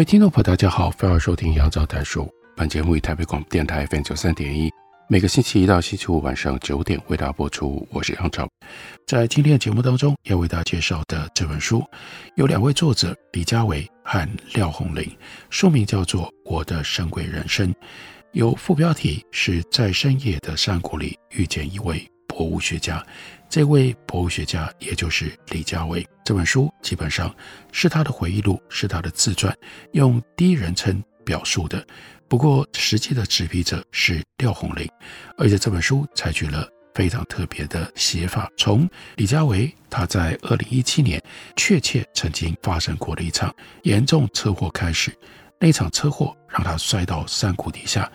各位听众朋友，大家好，欢迎收听杨照谈书。本节目以台北广播电台 FM 九三点一，每个星期一到星期五晚上九点为大家播出。我是杨照。在今天的节目当中，要为大家介绍的这本书，有两位作者李佳维和廖鸿龄，书名叫做《我的神鬼人生》，有副标题是在深夜的山谷里遇见一位博物学家。这位博物学家，也就是李家维，这本书基本上是他的回忆录，是他的自传，用第一人称表述的。不过，实际的执笔者是廖鸿龄，而且这本书采取了非常特别的写法。从李家维他在二零一七年确切曾经发生过的一场严重车祸开始，那场车祸让他摔到山谷底下。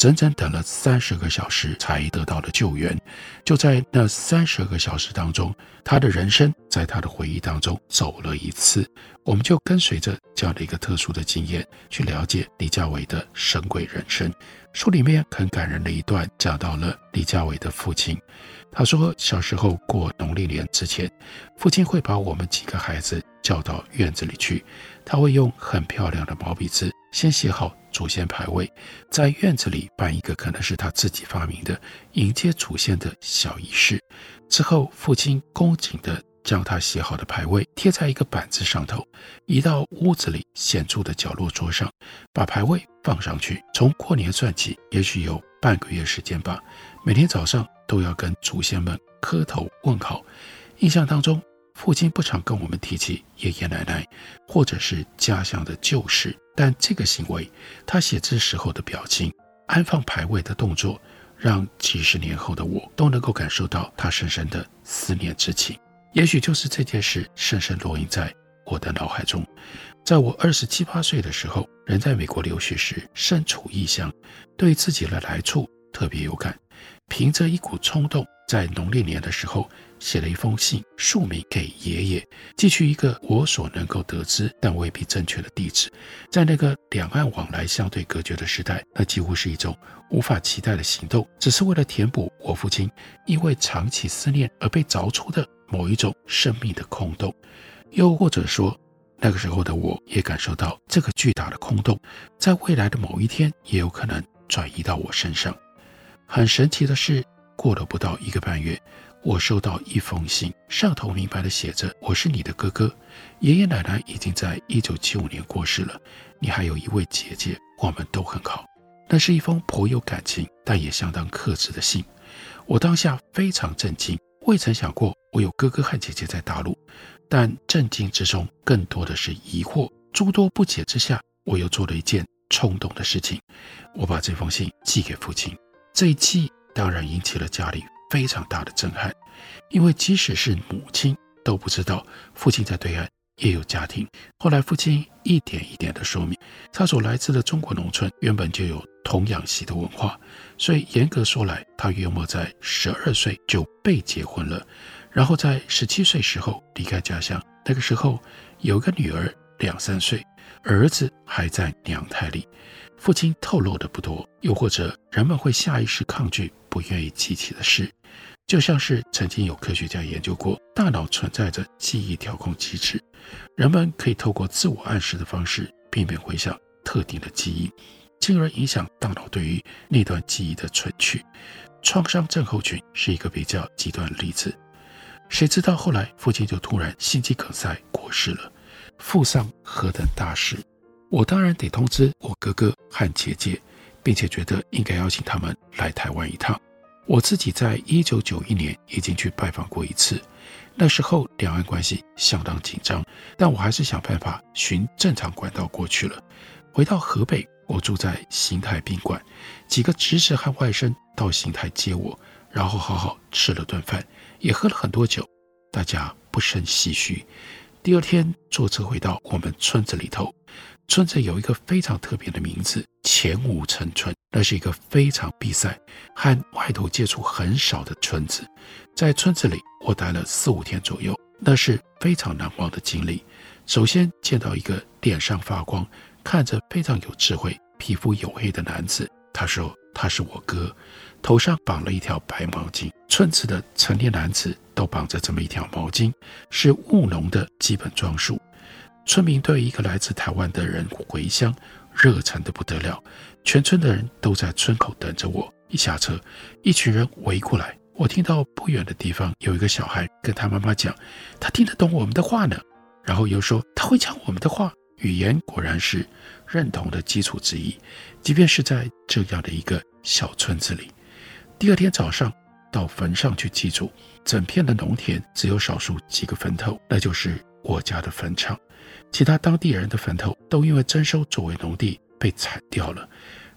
整整等了三十个小时才得到了救援。就在那三十个小时当中，他的人生在他的回忆当中走了一次。我们就跟随着这样的一个特殊的经验，去了解李嘉伟的神鬼人生。书里面很感人的一段，讲到了李嘉伟的父亲。他说，小时候过农历年之前，父亲会把我们几个孩子叫到院子里去，他会用很漂亮的毛笔字先写好。祖先牌位，在院子里办一个可能是他自己发明的迎接祖先的小仪式。之后，父亲恭谨地将他写好的牌位贴在一个板子上头，移到屋子里显著的角落桌上，把牌位放上去。从过年算起，也许有半个月时间吧。每天早上都要跟祖先们磕头问好。印象当中，父亲不常跟我们提起爷爷奶奶，或者是家乡的旧事。但这个行为，他写字时候的表情，安放牌位的动作，让几十年后的我都能够感受到他深深的思念之情。也许就是这件事深深烙印在我的脑海中。在我二十七八岁的时候，人在美国留学时，身处异乡，对自己的来处特别有感，凭着一股冲动，在农历年的时候。写了一封信，署名给爷爷，寄去一个我所能够得知但未必正确的地址。在那个两岸往来相对隔绝的时代，那几乎是一种无法期待的行动，只是为了填补我父亲因为长期思念而被凿出的某一种生命的空洞。又或者说，那个时候的我也感受到这个巨大的空洞，在未来的某一天也有可能转移到我身上。很神奇的是，过了不到一个半月。我收到一封信，上头明白地写着：“我是你的哥哥，爷爷奶奶已经在一九七五年过世了，你还有一位姐姐，我们都很好。”那是一封颇有感情，但也相当克制的信。我当下非常震惊，未曾想过我有哥哥和姐姐在大陆，但震惊之中更多的是疑惑。诸多不解之下，我又做了一件冲动的事情，我把这封信寄给父亲。这一寄当然引起了家里。非常大的震撼，因为即使是母亲都不知道父亲在对岸也有家庭。后来父亲一点一点地说明，他所来自的中国农村原本就有童养媳的文化，所以严格说来，他约莫在十二岁就被结婚了，然后在十七岁时候离开家乡。那个时候有个女儿两三岁，儿子还在娘胎里。父亲透露的不多，又或者人们会下意识抗拒，不愿意记起的事。就像是曾经有科学家研究过，大脑存在着记忆调控机制，人们可以透过自我暗示的方式，避免回想特定的记忆，进而影响大脑对于那段记忆的存取。创伤症候群是一个比较极端的例子。谁知道后来父亲就突然心肌梗塞过世了，父丧何等大事，我当然得通知我哥哥和姐姐，并且觉得应该邀请他们来台湾一趟。我自己在一九九一年已经去拜访过一次，那时候两岸关系相当紧张，但我还是想办法循正常管道过去了。回到河北，我住在邢台宾馆，几个侄子和外甥到邢台接我，然后好好吃了顿饭，也喝了很多酒，大家不胜唏嘘。第二天坐车回到我们村子里头，村子有一个非常特别的名字——前五城村。那是一个非常闭塞、和外头接触很少的村子。在村子里，我待了四五天左右，那是非常难忘的经历。首先见到一个脸上发光、看着非常有智慧、皮肤黝黑的男子，他说他是我哥，头上绑了一条白毛巾。村子的成年男子都绑着这么一条毛巾，是务农的基本装束。村民对一个来自台湾的人回乡，热忱得不得了。全村的人都在村口等着我。一下车，一群人围过来。我听到不远的地方有一个小孩跟他妈妈讲，他听得懂我们的话呢。然后又说他会讲我们的话，语言果然是认同的基础之一。即便是在这样的一个小村子里，第二天早上到坟上去祭祖，整片的农田只有少数几个坟头，那就是我家的坟场。其他当地人的坟头都因为征收作为农地被铲掉了。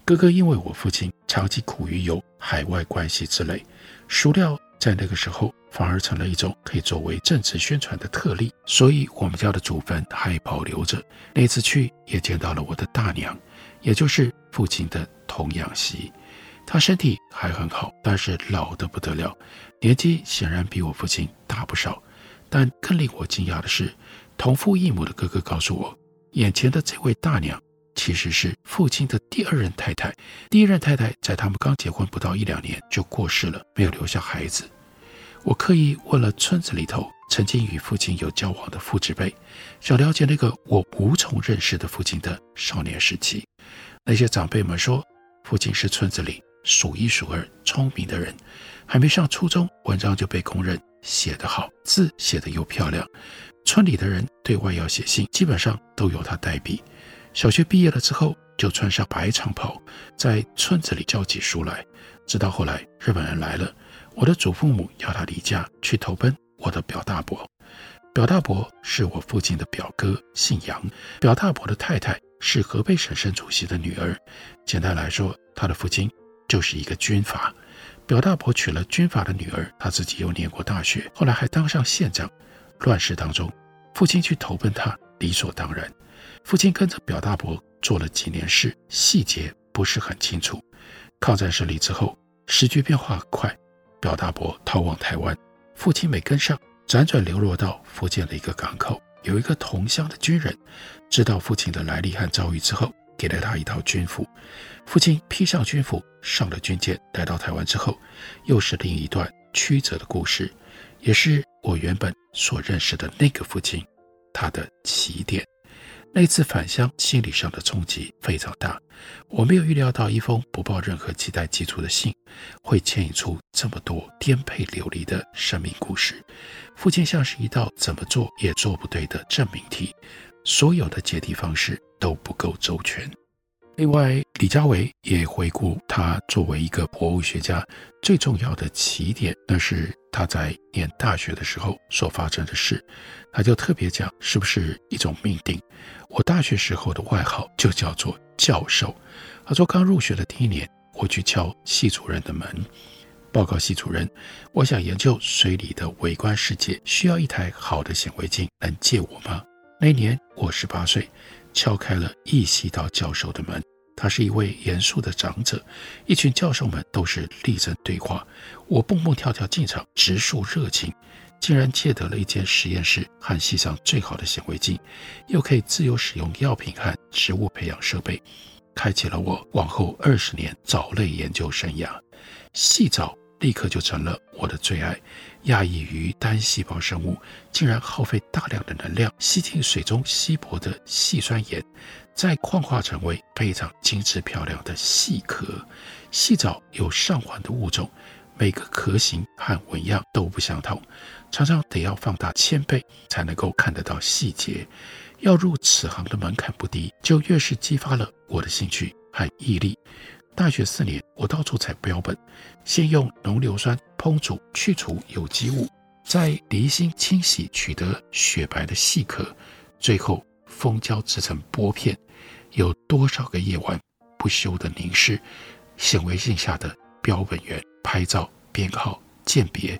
哥哥因为我父亲长期苦于有海外关系之类。熟料在那个时候反而成了一种可以作为政治宣传的特例，所以我们家的祖坟还保留着。那次去也见到了我的大娘，也就是父亲的童养媳。他身体还很好，但是老得不得了，年纪显然比我父亲大不少。但更令我惊讶的是，同父异母的哥哥告诉我，眼前的这位大娘。其实是父亲的第二任太太，第一任太太在他们刚结婚不到一两年就过世了，没有留下孩子。我刻意问了村子里头曾经与父亲有交往的父执辈，想了解那个我无从认识的父亲的少年时期。那些长辈们说，父亲是村子里数一数二聪明的人，还没上初中，文章就被公认写得好，字写得又漂亮。村里的人对外要写信，基本上都由他代笔。小学毕业了之后，就穿上白长袍，在村子里教起书来。直到后来日本人来了，我的祖父母要他离家去投奔我的表大伯。表大伯是我父亲的表哥，姓杨。表大伯的太太是河北省省主席的女儿。简单来说，他的父亲就是一个军阀。表大伯娶了军阀的女儿，他自己又念过大学，后来还当上县长。乱世当中，父亲去投奔他，理所当然。父亲跟着表大伯做了几年事，细节不是很清楚。抗战胜利之后，时局变化很快，表大伯逃往台湾，父亲没跟上，辗转流落到福建的一个港口。有一个同乡的军人，知道父亲的来历和遭遇之后，给了他一套军服。父亲披上军服，上了军舰，来到台湾之后，又是另一段曲折的故事，也是我原本所认识的那个父亲，他的起点。那次返乡，心理上的冲击非常大。我没有预料到一封不抱任何期待寄出的信，会牵引出这么多颠沛流离的生命故事。父亲像是一道怎么做也做不对的证明题，所有的解题方式都不够周全。另外，李佳维也回顾他作为一个博物学家最重要的起点，那是他在念大学的时候所发生的事。他就特别讲，是不是一种命定？我大学时候的外号就叫做教授。他说，刚入学的第一年，我去敲系主任的门，报告系主任，我想研究水里的微观世界，需要一台好的显微镜，能借我吗？那年我十八岁。敲开了一系道教授的门，他是一位严肃的长者，一群教授们都是立正对话。我蹦蹦跳跳进场，直树热情，竟然借得了一间实验室和系上最好的显微镜，又可以自由使用药品和植物培养设备，开启了我往后二十年藻类研究生涯。细藻立刻就成了我的最爱。讶异于单细胞生物竟然耗费大量的能量吸进水中稀薄的细酸盐，再矿化成为非常精致漂亮的细壳。细藻有上环的物种，每个壳形和纹样都不相同，常常得要放大千倍才能够看得到细节。要入此行的门槛不低，就越是激发了我的兴趣和毅力。大学四年，我到处采标本，先用浓硫酸烹煮去除有机物，在离心清洗取得雪白的细壳，最后封胶制成玻片。有多少个夜晚不休地凝视显微镜下的标本源，拍照编号鉴别，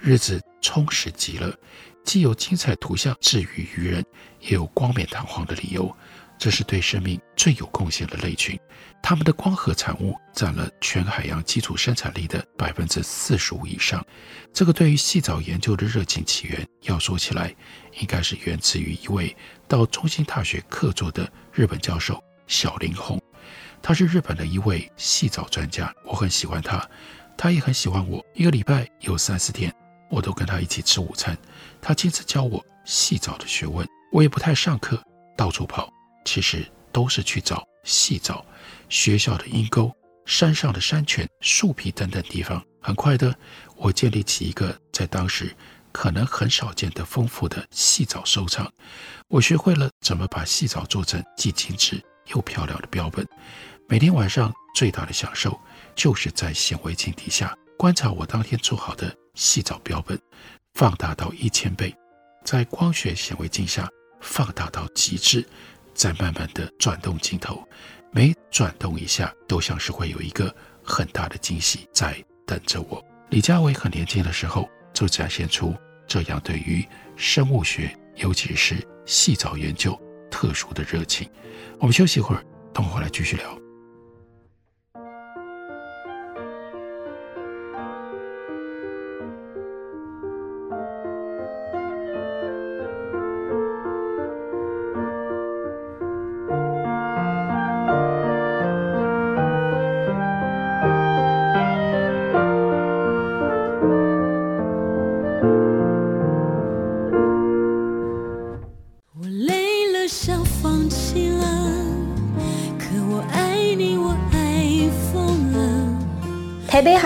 日子充实极了，既有精彩图像治愈于人，也有冠冕堂皇的理由。这是对生命最有贡献的类群，它们的光合产物占了全海洋基础生产力的百分之四十五以上。这个对于细藻研究的热情起源，要说起来，应该是源自于一位到中兴大学客座的日本教授小林宏。他是日本的一位细藻专家，我很喜欢他，他也很喜欢我。一个礼拜有三四天，我都跟他一起吃午餐。他亲自教我细藻的学问，我也不太上课，到处跑。其实都是去找细藻，学校的阴沟、山上的山泉、树皮等等地方。很快的，我建立起一个在当时可能很少见的丰富的细藻收藏。我学会了怎么把细藻做成既精致又漂亮的标本。每天晚上最大的享受就是在显微镜底下观察我当天做好的细藻标本，放大到一千倍，在光学显微镜下放大到极致。再慢慢的转动镜头，每转动一下，都像是会有一个很大的惊喜在等着我。李佳薇很年轻的时候就展现出这样对于生物学，尤其是细藻研究特殊的热情。我们休息一会儿，等会回来继续聊。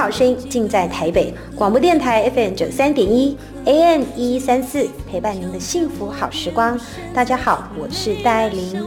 好声音尽在台北广播电台 FM 九三点一 AM 一一三四，陪伴您的幸福好时光。大家好，我是戴爱玲。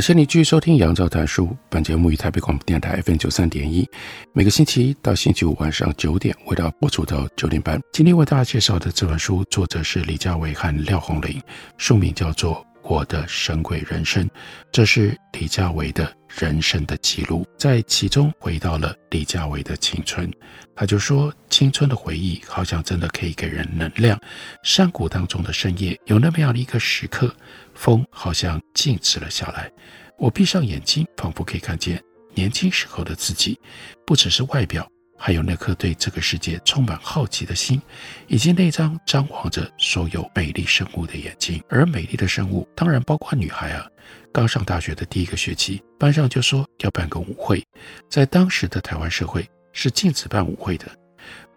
感谢你继续收听《杨照谈书》。本节目于台北广播电台 FM 九三点一，每个星期一到星期五晚上九点为大家播出到九点半。今天为大家介绍的这本书，作者是李佳伟和廖红玲，书名叫做《我的神鬼人生》。这是李佳维的人生的记录，在其中回到了李佳维的青春。他就说，青春的回忆好像真的可以给人能量。山谷当中的深夜，有那么样的一个时刻。风好像静止了下来，我闭上眼睛，仿佛可以看见年轻时候的自己，不只是外表，还有那颗对这个世界充满好奇的心，以及那张张望着所有美丽生物的眼睛。而美丽的生物当然包括女孩啊。刚上大学的第一个学期，班上就说要办个舞会，在当时的台湾社会是禁止办舞会的。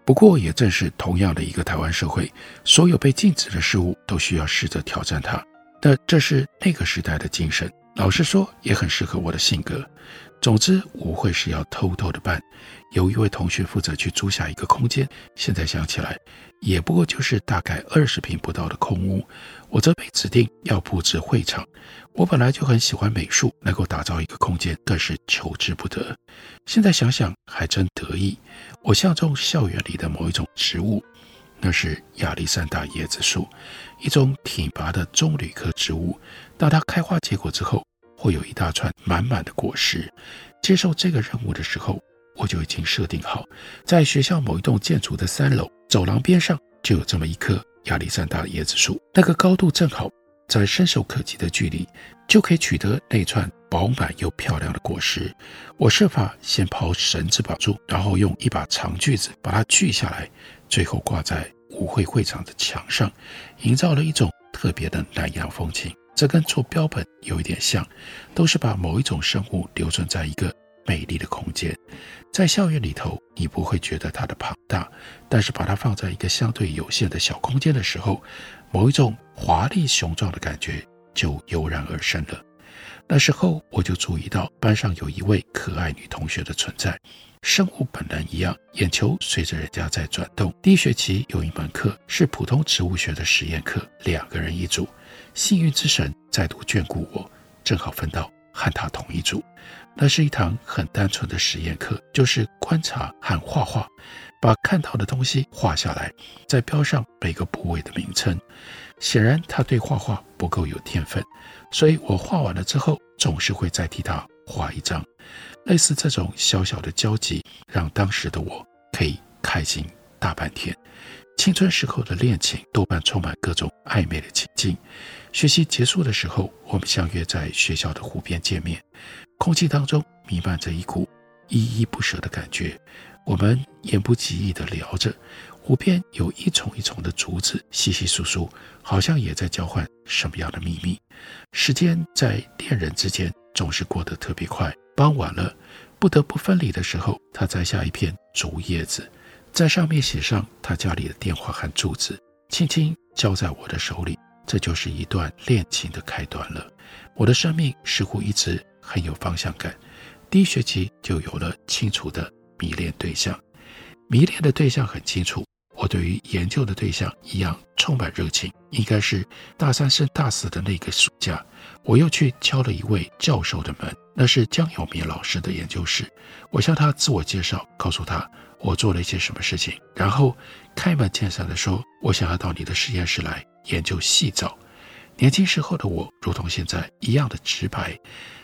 不过也正是同样的一个台湾社会，所有被禁止的事物都需要试着挑战它。那这是那个时代的精神，老实说也很适合我的性格。总之，舞会是要偷偷的办，有一位同学负责去租下一个空间。现在想起来，也不过就是大概二十平不到的空屋。我则被指定要布置会场。我本来就很喜欢美术，能够打造一个空间更是求之不得。现在想想还真得意。我相中校园里的某一种植物。那是亚历山大椰子树，一种挺拔的棕榈科植物。当它开花结果之后，会有一大串满满的果实。接受这个任务的时候，我就已经设定好，在学校某一栋建筑的三楼走廊边上就有这么一棵亚历山大椰子树。那个高度正好，在伸手可及的距离，就可以取得那串饱满又漂亮的果实。我设法先抛绳子绑住，然后用一把长锯子把它锯下来，最后挂在舞会会场的墙上，营造了一种特别的南洋风情。这跟做标本有一点像，都是把某一种生物留存在一个美丽的空间。在校园里头，你不会觉得它的庞大，但是把它放在一个相对有限的小空间的时候，某一种华丽雄壮的感觉就油然而生了。那时候我就注意到班上有一位可爱女同学的存在，生物本能一样，眼球随着人家在转动。第一学期有一门课是普通植物学的实验课，两个人一组。幸运之神再度眷顾我，正好分到和他同一组。那是一堂很单纯的实验课，就是观察和画画，把看到的东西画下来，再标上每个部位的名称。显然他对画画不够有天分，所以我画完了之后，总是会再替他画一张。类似这种小小的交集，让当时的我可以开心大半天。青春时候的恋情多半充满各种暧昧的情境。学习结束的时候，我们相约在学校的湖边见面，空气当中弥漫着一股依依不舍的感觉。我们言不及义地聊着。湖边有一丛一丛的竹子，窸窸窣窣，好像也在交换什么样的秘密。时间在恋人之间总是过得特别快。傍晚了，不得不分离的时候，他摘下一片竹叶子，在上面写上他家里的电话和住址，轻轻交在我的手里。这就是一段恋情的开端了。我的生命似乎一直很有方向感，第一学期就有了清楚的迷恋对象。迷恋的对象很清楚。我对于研究的对象一样充满热情，应该是大三升大四的那个暑假，我又去敲了一位教授的门，那是江永明老师的研究室。我向他自我介绍，告诉他我做了一些什么事情，然后开门见山地说：“我想要到你的实验室来研究细藻。”年轻时候的我，如同现在一样的直白，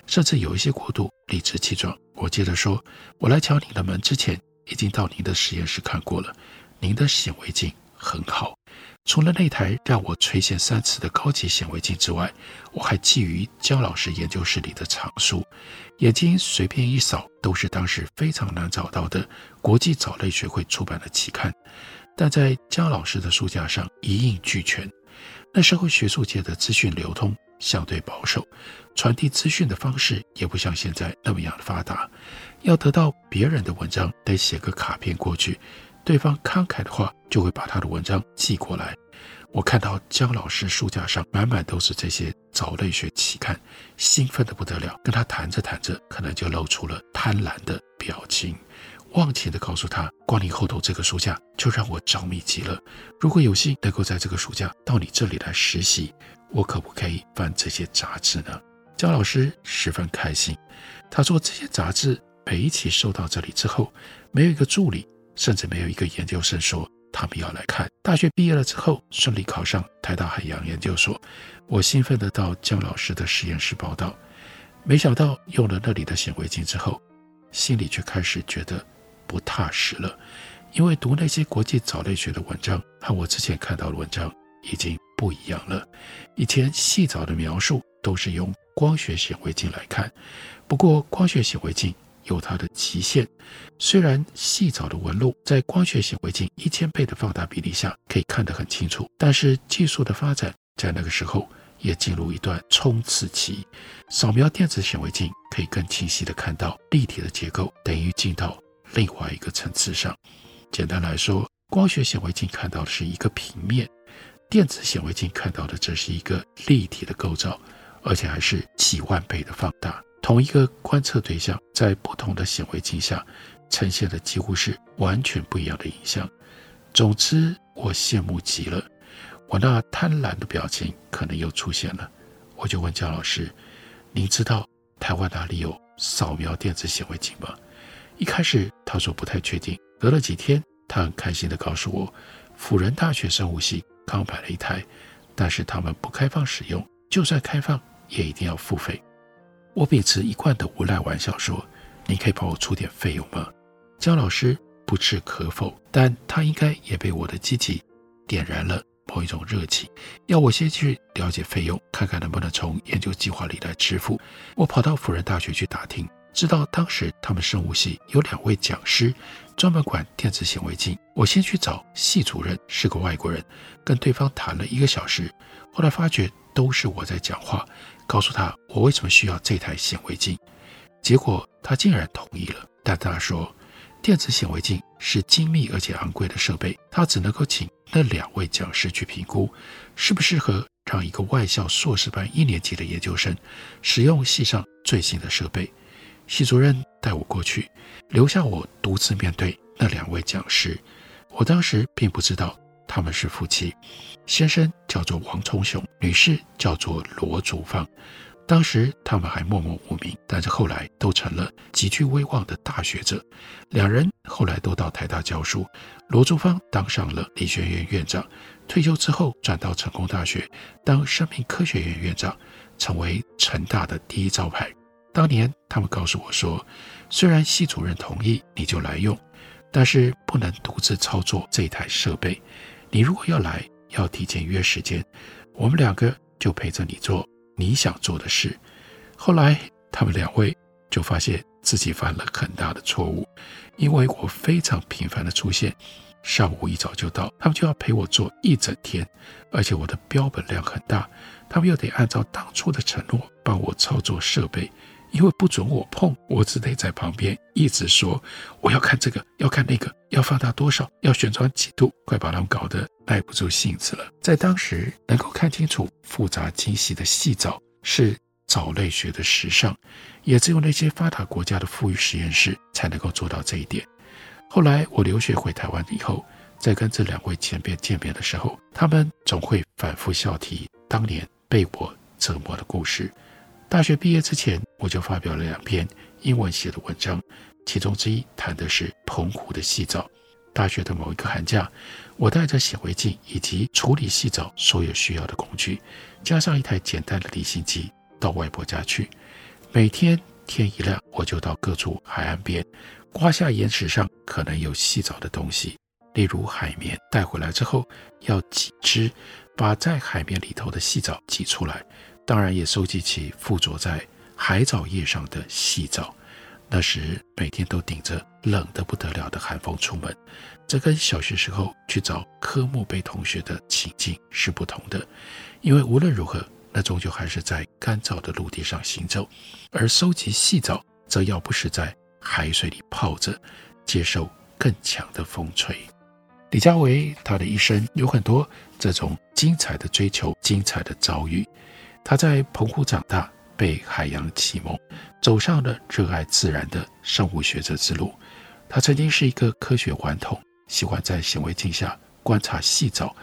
甚至有一些过度理直气壮。我接着说：“我来敲你的门之前，已经到您的实验室看过了。”您的显微镜很好，除了那台让我垂涎三尺的高级显微镜之外，我还觊觎姜老师研究室里的藏书，眼睛随便一扫都是当时非常难找到的国际藻类学会出版的期刊，但在姜老师的书架上一应俱全。那时候学术界的资讯流通相对保守，传递资讯的方式也不像现在那么样的发达，要得到别人的文章得写个卡片过去。对方慷慨的话，就会把他的文章寄过来。我看到姜老师书架上满满都是这些藻类学期刊，兴奋的不得了。跟他谈着谈着，可能就露出了贪婪的表情，忘情地告诉他，光你后头这个书架就让我着迷极了。如果有幸能够在这个暑假到你这里来实习，我可不可以翻这些杂志呢？姜老师十分开心。他说，这些杂志每一期收到这里之后，没有一个助理。甚至没有一个研究生说他们要来看。大学毕业了之后，顺利考上台大海洋研究所，我兴奋地到姜老师的实验室报道。没想到用了那里的显微镜之后，心里却开始觉得不踏实了，因为读那些国际藻类学的文章和我之前看到的文章已经不一样了。以前细藻的描述都是用光学显微镜来看，不过光学显微镜。有它的极限，虽然细藻的纹路在光学显微镜一千倍的放大比例下可以看得很清楚，但是技术的发展在那个时候也进入一段冲刺期。扫描电子显微镜可以更清晰地看到立体的结构，等于进到另外一个层次上。简单来说，光学显微镜看到的是一个平面，电子显微镜看到的则是一个立体的构造，而且还是几万倍的放大。同一个观测对象在不同的显微镜下呈现的几乎是完全不一样的影像。总之，我羡慕极了。我那贪婪的表情可能又出现了。我就问姜老师：“您知道台湾哪里有扫描电子显微镜吗？”一开始他说不太确定。隔了几天，他很开心地告诉我，辅仁大学生物系刚买了一台，但是他们不开放使用，就算开放也一定要付费。我秉持一贯的无赖玩笑说：“你可以帮我出点费用吗？”姜老师不置可否，但他应该也被我的积极点燃了某一种热情，要我先去了解费用，看看能不能从研究计划里来支付。我跑到辅仁大学去打听，知道当时他们生物系有两位讲师专门管电子显微镜。我先去找系主任，是个外国人，跟对方谈了一个小时，后来发觉都是我在讲话，告诉他我为什么需要这台显微镜，结果他竟然同意了，但他说。电子显微镜是精密而且昂贵的设备，他只能够请那两位讲师去评估，适不适合让一个外校硕士班一年级的研究生使用系上最新的设备。系主任带我过去，留下我独自面对那两位讲师。我当时并不知道他们是夫妻，先生叫做王崇雄，女士叫做罗竹芳。当时他们还默默无名，但是后来都成了极具威望的大学者。两人后来都到台大教书，罗竹芳当上了理学院院长，退休之后转到成功大学当生命科学院院长，成为成大的第一招牌。当年他们告诉我说，虽然系主任同意你就来用，但是不能独自操作这台设备。你如果要来，要提前约时间，我们两个就陪着你做。你想做的事，后来他们两位就发现自己犯了很大的错误，因为我非常频繁的出现，上午一早就到，他们就要陪我做一整天，而且我的标本量很大，他们又得按照当初的承诺帮我操作设备，因为不准我碰，我只得在旁边一直说我要看这个，要看那个，要放大多少，要旋转几度，快把他们搞得。耐不住性子了。在当时，能够看清楚复杂精细的细藻是藻类学的时尚，也只有那些发达国家的富裕实验室才能够做到这一点。后来我留学回台湾以后，在跟这两位前辈见面的时候，他们总会反复笑提当年被我折磨的故事。大学毕业之前，我就发表了两篇英文写的文章，其中之一谈的是澎湖的细藻。大学的某一个寒假，我带着显微镜以及处理细藻所有需要的工具，加上一台简单的离心机，到外婆家去。每天天一亮，我就到各处海岸边，刮下岩石上可能有细藻的东西，例如海绵。带回来之后，要挤汁，把在海绵里头的细藻挤出来。当然，也收集起附着在海藻叶上的细藻。那时每天都顶着冷得不得了的寒风出门，这跟小学时候去找科目杯同学的情境是不同的。因为无论如何，那终究还是在干燥的陆地上行走，而收集细藻则要不是在海水里泡着，接受更强的风吹。李嘉维他的一生有很多这种精彩的追求、精彩的遭遇。他在澎湖长大。被海洋启蒙，走上了热爱自然的生物学者之路。他曾经是一个科学顽童，喜欢在显微镜下观察细藻，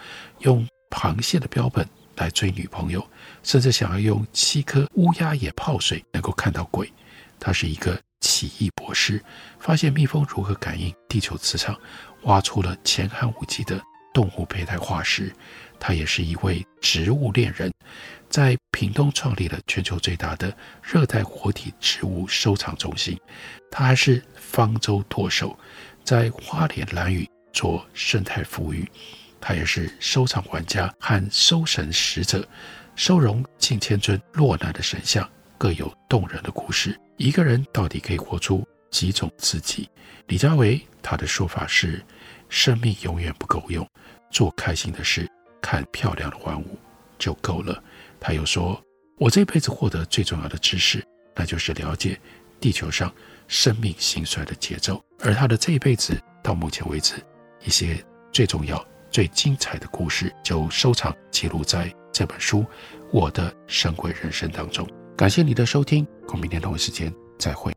用螃蟹的标本来追女朋友，甚至想要用七颗乌鸦眼泡水能够看到鬼。他是一个奇异博士，发现蜜蜂如何感应地球磁场，挖出了前寒武纪的动物胚胎化石。他也是一位植物恋人。在屏东创立了全球最大的热带活体植物收藏中心，他还是方舟舵手，在花莲兰屿做生态抚育。他也是收藏玩家和收神使者，收容近千尊落难的神像，各有动人的故事。一个人到底可以活出几种自己？李佳维他的说法是：生命永远不够用，做开心的事，看漂亮的万物就够了。他又说：“我这辈子获得最重要的知识，那就是了解地球上生命兴衰的节奏。而他的这一辈子到目前为止，一些最重要、最精彩的故事，就收藏记录在这本书《我的神鬼人生》当中。感谢你的收听，我们明天同一时间再会。”